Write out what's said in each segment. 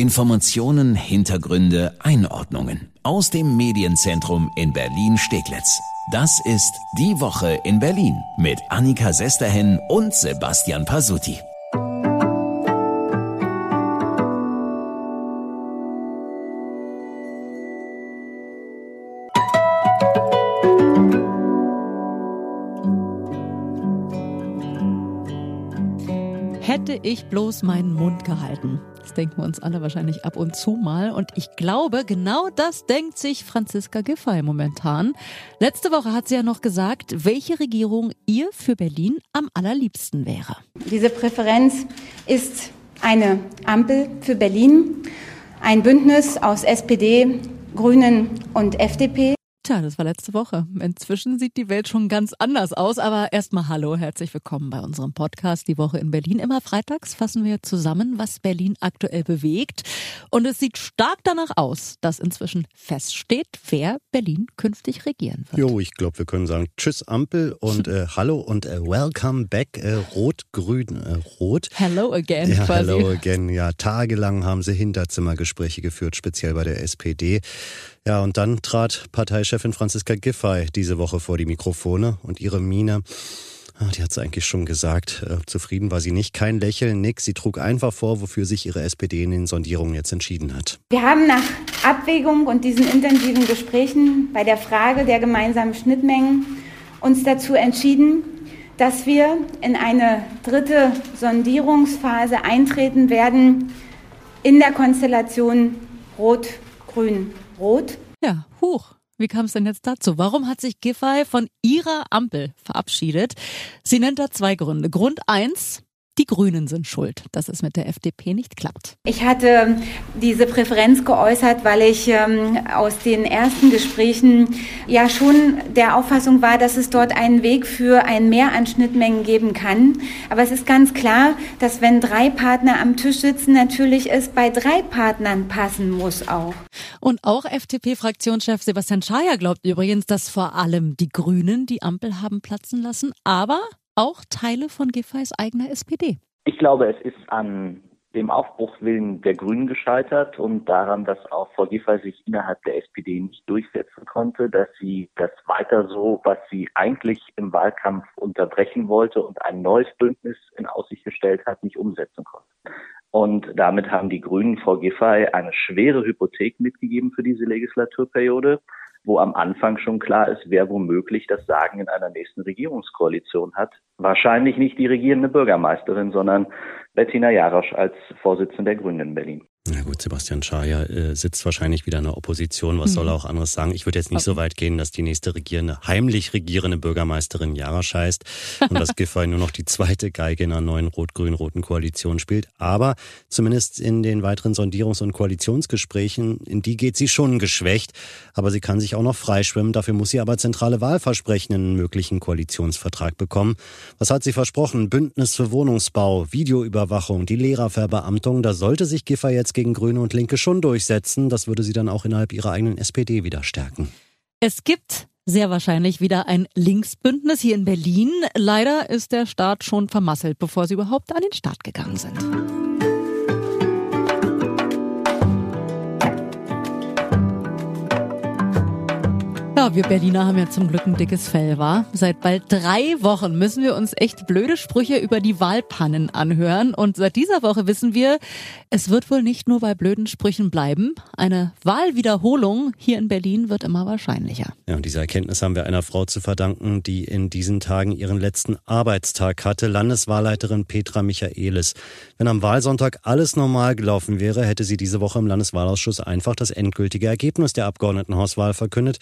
Informationen, Hintergründe, Einordnungen aus dem Medienzentrum in Berlin-Steglitz. Das ist Die Woche in Berlin mit Annika Sesterhen und Sebastian Pasuti. Hätte ich bloß meinen Mund gehalten. Das denken wir uns alle wahrscheinlich ab und zu mal. Und ich glaube, genau das denkt sich Franziska Giffey momentan. Letzte Woche hat sie ja noch gesagt, welche Regierung ihr für Berlin am allerliebsten wäre. Diese Präferenz ist eine Ampel für Berlin, ein Bündnis aus SPD, Grünen und FDP. Tja, das war letzte Woche. Inzwischen sieht die Welt schon ganz anders aus, aber erstmal hallo, herzlich willkommen bei unserem Podcast Die Woche in Berlin. Immer freitags fassen wir zusammen, was Berlin aktuell bewegt. Und es sieht stark danach aus, dass inzwischen feststeht, wer Berlin künftig regieren wird. Jo, ich glaube, wir können sagen Tschüss Ampel und äh, Hallo und äh, Welcome back äh, Rot-Grün äh, Rot. Hello again ja, quasi. Hello again. Ja, tagelang haben sie Hinterzimmergespräche geführt, speziell bei der SPD. Ja, und dann trat Parteichefin Franziska Giffey diese Woche vor die Mikrofone und ihre Miene, ah, die hat sie eigentlich schon gesagt, äh, zufrieden war sie nicht, kein Lächeln, nix. Sie trug einfach vor, wofür sich ihre SPD in den Sondierungen jetzt entschieden hat. Wir haben nach Abwägung und diesen intensiven Gesprächen bei der Frage der gemeinsamen Schnittmengen uns dazu entschieden, dass wir in eine dritte Sondierungsphase eintreten werden in der Konstellation Rot-Grün rot. Ja, huch. Wie kam es denn jetzt dazu? Warum hat sich Giffey von ihrer Ampel verabschiedet? Sie nennt da zwei Gründe. Grund eins, die Grünen sind schuld, dass es mit der FDP nicht klappt. Ich hatte diese Präferenz geäußert, weil ich ähm, aus den ersten Gesprächen ja schon der Auffassung war, dass es dort einen Weg für ein Mehr an Schnittmengen geben kann. Aber es ist ganz klar, dass wenn drei Partner am Tisch sitzen, natürlich es bei drei Partnern passen muss auch. Und auch FDP-Fraktionschef Sebastian Schaja glaubt übrigens, dass vor allem die Grünen die Ampel haben platzen lassen. Aber auch Teile von Giffey's eigener SPD. Ich glaube, es ist an dem Aufbruchswillen der Grünen gescheitert und daran, dass auch Frau Giffey sich innerhalb der SPD nicht durchsetzen konnte, dass sie das weiter so, was sie eigentlich im Wahlkampf unterbrechen wollte und ein neues Bündnis in Aussicht gestellt hat, nicht umsetzen konnte. Und damit haben die Grünen Frau Giffey eine schwere Hypothek mitgegeben für diese Legislaturperiode wo am Anfang schon klar ist, wer womöglich das Sagen in einer nächsten Regierungskoalition hat. Wahrscheinlich nicht die regierende Bürgermeisterin, sondern Bettina Jarosch als Vorsitzende der Grünen in Berlin. Na gut, Sebastian Schaja äh, sitzt wahrscheinlich wieder in der Opposition. Was mhm. soll er auch anderes sagen? Ich würde jetzt nicht okay. so weit gehen, dass die nächste regierende, heimlich regierende Bürgermeisterin Jarasch heißt und dass Giffey nur noch die zweite Geige in einer neuen rot-grün-roten Koalition spielt. Aber zumindest in den weiteren Sondierungs- und Koalitionsgesprächen, in die geht sie schon geschwächt. Aber sie kann sich auch noch freischwimmen. Dafür muss sie aber zentrale Wahlversprechen in einen möglichen Koalitionsvertrag bekommen. Was hat sie versprochen? Bündnis für Wohnungsbau, Videoüberwachung, die Lehrerverbeamtung. Da sollte sich Giffey jetzt jetzt gegen Grüne und Linke schon durchsetzen. Das würde sie dann auch innerhalb ihrer eigenen SPD wieder stärken. Es gibt sehr wahrscheinlich wieder ein Linksbündnis hier in Berlin. Leider ist der Staat schon vermasselt, bevor sie überhaupt an den Start gegangen sind. Ja, wir Berliner haben ja zum Glück ein dickes Fell, war. Seit bald drei Wochen müssen wir uns echt blöde Sprüche über die Wahlpannen anhören. Und seit dieser Woche wissen wir, es wird wohl nicht nur bei blöden Sprüchen bleiben. Eine Wahlwiederholung hier in Berlin wird immer wahrscheinlicher. Ja, und diese Erkenntnis haben wir einer Frau zu verdanken, die in diesen Tagen ihren letzten Arbeitstag hatte. Landeswahlleiterin Petra Michaelis. Wenn am Wahlsonntag alles normal gelaufen wäre, hätte sie diese Woche im Landeswahlausschuss einfach das endgültige Ergebnis der Abgeordnetenhauswahl verkündet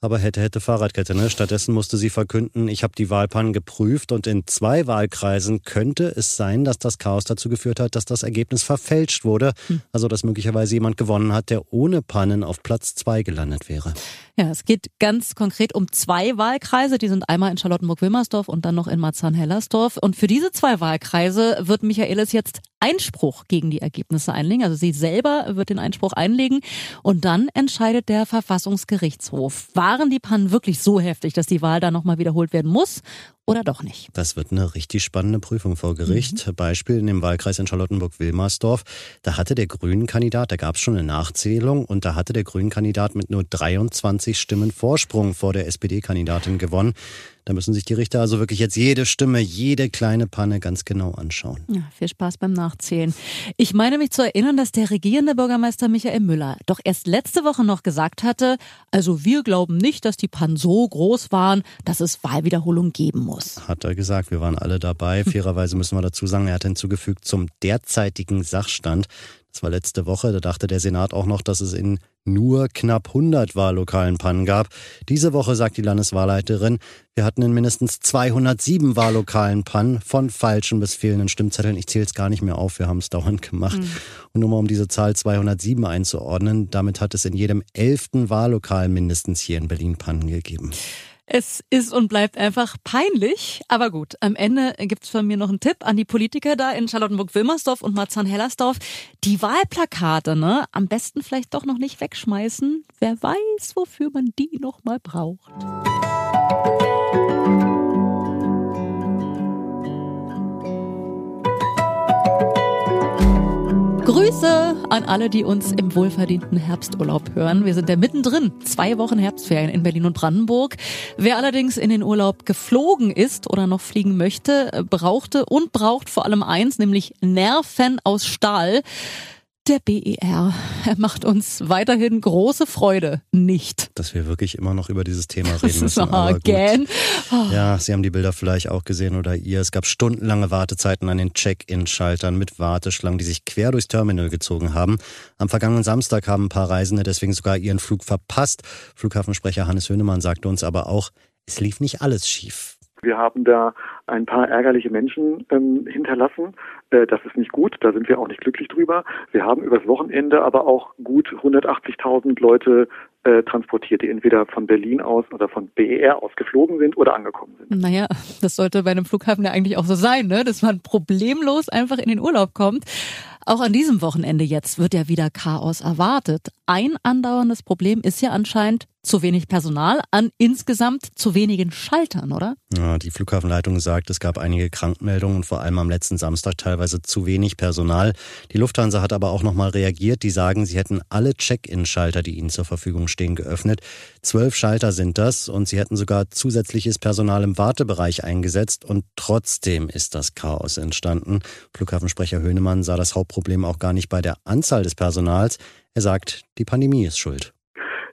aber hätte, hätte Fahrradkette. Ne? Stattdessen musste sie verkünden, ich habe die Wahlpannen geprüft und in zwei Wahlkreisen könnte es sein, dass das Chaos dazu geführt hat, dass das Ergebnis verfälscht wurde. Hm. Also dass möglicherweise jemand gewonnen hat, der ohne Pannen auf Platz zwei gelandet wäre. Ja, es geht ganz konkret um zwei Wahlkreise. Die sind einmal in Charlottenburg-Wilmersdorf und dann noch in Marzahn-Hellersdorf. Und für diese zwei Wahlkreise wird Michaelis jetzt Einspruch gegen die Ergebnisse einlegen. Also sie selber wird den Einspruch einlegen und dann entscheidet der Verfassungsgerichtshof. Waren die Pannen wirklich so heftig, dass die Wahl da nochmal wiederholt werden muss? Oder doch nicht? Das wird eine richtig spannende Prüfung vor Gericht. Mhm. Beispiel in dem Wahlkreis in Charlottenburg-Wilmersdorf. Da hatte der Grünen-Kandidat, da gab es schon eine Nachzählung und da hatte der Grünen-Kandidat mit nur 23 Stimmen Vorsprung vor der SPD-Kandidatin gewonnen. Da müssen sich die Richter also wirklich jetzt jede Stimme, jede kleine Panne ganz genau anschauen. Ja, viel Spaß beim Nachzählen. Ich meine mich zu erinnern, dass der regierende Bürgermeister Michael Müller doch erst letzte Woche noch gesagt hatte, also wir glauben nicht, dass die Pannen so groß waren, dass es Wahlwiederholung geben muss. Hat er gesagt, wir waren alle dabei. Fairerweise müssen wir dazu sagen, er hat hinzugefügt zum derzeitigen Sachstand. Das war letzte Woche, da dachte der Senat auch noch, dass es in nur knapp 100 Wahllokalen Pannen gab. Diese Woche sagt die Landeswahlleiterin, wir hatten in mindestens 207 Wahllokalen Pannen von falschen bis fehlenden Stimmzetteln. Ich zähle es gar nicht mehr auf, wir haben es dauernd gemacht. Mhm. Und nur mal um diese Zahl 207 einzuordnen, damit hat es in jedem elften Wahllokal mindestens hier in Berlin Pannen gegeben. Es ist und bleibt einfach peinlich. Aber gut, am Ende gibt's von mir noch einen Tipp an die Politiker da in Charlottenburg-Wilmersdorf und Marzahn-Hellersdorf. Die Wahlplakate, ne? Am besten vielleicht doch noch nicht wegschmeißen. Wer weiß, wofür man die noch mal braucht. Grüße an alle, die uns im wohlverdienten Herbsturlaub hören. Wir sind ja mittendrin. Zwei Wochen Herbstferien in Berlin und Brandenburg. Wer allerdings in den Urlaub geflogen ist oder noch fliegen möchte, brauchte und braucht vor allem eins, nämlich Nerven aus Stahl. Der BER. Er macht uns weiterhin große Freude. Nicht. Dass wir wirklich immer noch über dieses Thema reden müssen. again. Oh. Ja, Sie haben die Bilder vielleicht auch gesehen oder ihr. Es gab stundenlange Wartezeiten an den Check-in-Schaltern mit Warteschlangen, die sich quer durchs Terminal gezogen haben. Am vergangenen Samstag haben ein paar Reisende deswegen sogar ihren Flug verpasst. Flughafensprecher Hannes Hönemann sagte uns aber auch, es lief nicht alles schief. Wir haben da ein paar ärgerliche Menschen ähm, hinterlassen. Äh, das ist nicht gut, da sind wir auch nicht glücklich drüber. Wir haben übers Wochenende aber auch gut 180.000 Leute äh, transportiert, die entweder von Berlin aus oder von BER aus geflogen sind oder angekommen sind. Naja, das sollte bei einem Flughafen ja eigentlich auch so sein, ne? dass man problemlos einfach in den Urlaub kommt. Auch an diesem Wochenende jetzt wird ja wieder Chaos erwartet. Ein andauerndes Problem ist ja anscheinend zu wenig Personal an insgesamt zu wenigen Schaltern, oder? Ja, die Flughafenleitung sagt, es gab einige Krankmeldungen und vor allem am letzten Samstag teilweise zu wenig Personal. Die Lufthansa hat aber auch nochmal reagiert. Die sagen, sie hätten alle Check-in-Schalter, die ihnen zur Verfügung stehen, geöffnet. Zwölf Schalter sind das und sie hätten sogar zusätzliches Personal im Wartebereich eingesetzt und trotzdem ist das Chaos entstanden. Flughafensprecher Höhnemann sah das Hauptproblem auch gar nicht bei der Anzahl des Personals. Er sagt, die Pandemie ist schuld.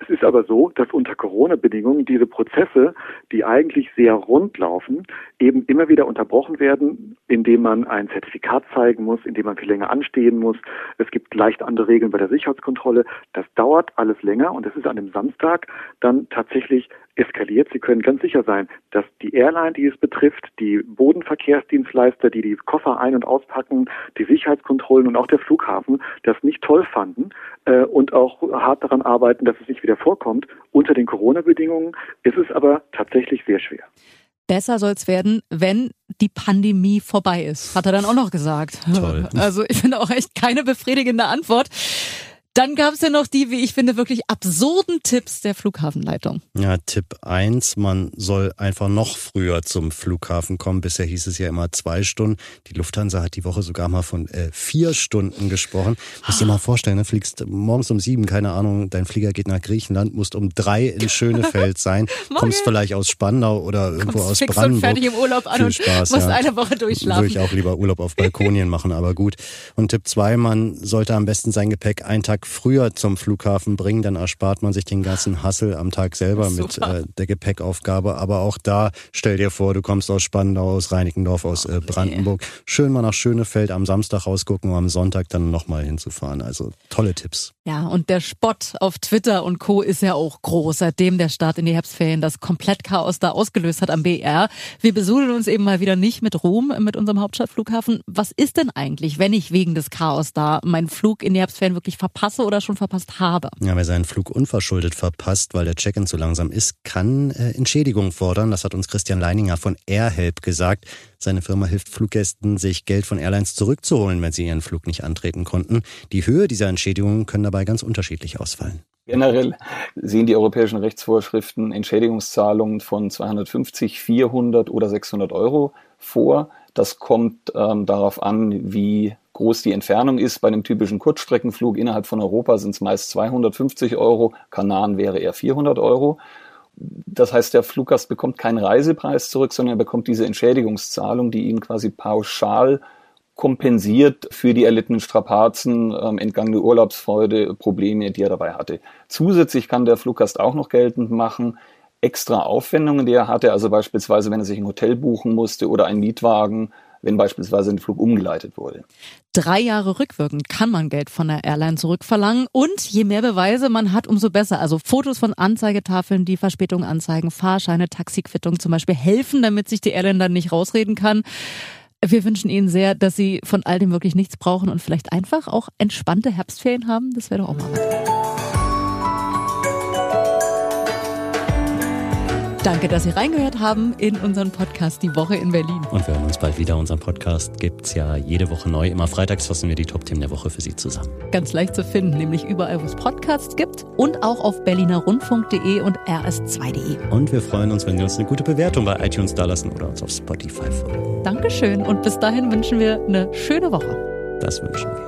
Es ist aber so, dass unter Corona-Bedingungen diese Prozesse, die eigentlich sehr rund laufen, eben immer wieder unterbrochen werden, indem man ein Zertifikat zeigen muss, indem man viel länger anstehen muss. Es gibt leicht andere Regeln bei der Sicherheitskontrolle. Das dauert alles länger und es ist an dem Samstag dann tatsächlich eskaliert. Sie können ganz sicher sein, dass die Airline, die es betrifft, die Bodenverkehrsdienstleister, die die Koffer ein- und auspacken, die Sicherheitskontrollen und auch der Flughafen das nicht toll fanden äh, und auch hart daran arbeiten, dass es nicht wieder vorkommt. Unter den Corona-Bedingungen ist es aber tatsächlich sehr schwer. Besser soll es werden, wenn die Pandemie vorbei ist, hat er dann auch noch gesagt. Toll. Also ich finde auch echt keine befriedigende Antwort. Dann gab es ja noch die, wie ich finde, wirklich absurden Tipps der Flughafenleitung. Ja, Tipp eins: man soll einfach noch früher zum Flughafen kommen. Bisher hieß es ja immer zwei Stunden. Die Lufthansa hat die Woche sogar mal von äh, vier Stunden gesprochen. Musst dir mal vorstellen, du ne, fliegst morgens um sieben, keine Ahnung, dein Flieger geht nach Griechenland, musst um drei in Schönefeld sein, kommst vielleicht aus Spandau oder irgendwo Kommst aus fix Brandenburg. Und fertig im Urlaub an Viel und Spaß, musst ja. eine Woche durchschlafen. Würde ich auch lieber Urlaub auf Balkonien machen, aber gut. Und Tipp zwei: man sollte am besten sein Gepäck einen Tag früher zum Flughafen bringen, dann erspart man sich den ganzen Hassel am Tag selber mit äh, der Gepäckaufgabe. Aber auch da, stell dir vor, du kommst aus Spandau, aus Reinickendorf, aus äh, Brandenburg. Schön mal nach Schönefeld am Samstag rausgucken, um am Sonntag dann nochmal hinzufahren. Also tolle Tipps. Ja, und der Spott auf Twitter und Co. ist ja auch groß, seitdem der Start in die Herbstferien das Komplettchaos da ausgelöst hat am BR. Wir besudeln uns eben mal wieder nicht mit Ruhm mit unserem Hauptstadtflughafen. Was ist denn eigentlich, wenn ich wegen des Chaos da meinen Flug in die Herbstferien wirklich verpasse? Verpasse oder schon verpasst habe. Ja, wer seinen Flug unverschuldet verpasst, weil der Check-in zu langsam ist, kann äh, Entschädigung fordern. Das hat uns Christian Leininger von AirHelp gesagt. Seine Firma hilft Fluggästen, sich Geld von Airlines zurückzuholen, wenn sie ihren Flug nicht antreten konnten. Die Höhe dieser Entschädigungen können dabei ganz unterschiedlich ausfallen. Generell sehen die europäischen Rechtsvorschriften Entschädigungszahlungen von 250, 400 oder 600 Euro vor. Das kommt ähm, darauf an, wie groß die Entfernung ist. Bei einem typischen Kurzstreckenflug innerhalb von Europa sind es meist 250 Euro, Kanaren wäre eher 400 Euro. Das heißt, der Fluggast bekommt keinen Reisepreis zurück, sondern er bekommt diese Entschädigungszahlung, die ihn quasi pauschal kompensiert für die erlittenen Strapazen, ähm, entgangene Urlaubsfreude, Probleme, die er dabei hatte. Zusätzlich kann der Fluggast auch noch geltend machen, extra Aufwendungen, die er hatte, also beispielsweise, wenn er sich ein Hotel buchen musste oder einen Mietwagen, wenn beispielsweise ein Flug umgeleitet wurde. Drei Jahre rückwirkend kann man Geld von der Airline zurückverlangen und je mehr Beweise man hat, umso besser. Also Fotos von Anzeigetafeln, die Verspätungen anzeigen, Fahrscheine, Taxiquittung zum Beispiel helfen, damit sich die Airline dann nicht rausreden kann. Wir wünschen Ihnen sehr, dass Sie von all dem wirklich nichts brauchen und vielleicht einfach auch entspannte Herbstferien haben. Das wäre doch auch mal was. Danke, dass Sie reingehört haben in unseren Podcast Die Woche in Berlin. Und wir hören uns bald wieder. Unseren Podcast gibt es ja jede Woche neu. Immer freitags fassen wir die Top-Themen der Woche für Sie zusammen. Ganz leicht zu finden, nämlich überall, wo es Podcasts gibt und auch auf berlinerrundfunk.de und rs2.de. Und wir freuen uns, wenn Sie uns eine gute Bewertung bei iTunes dalassen oder uns auf Spotify folgen. Dankeschön und bis dahin wünschen wir eine schöne Woche. Das wünschen wir.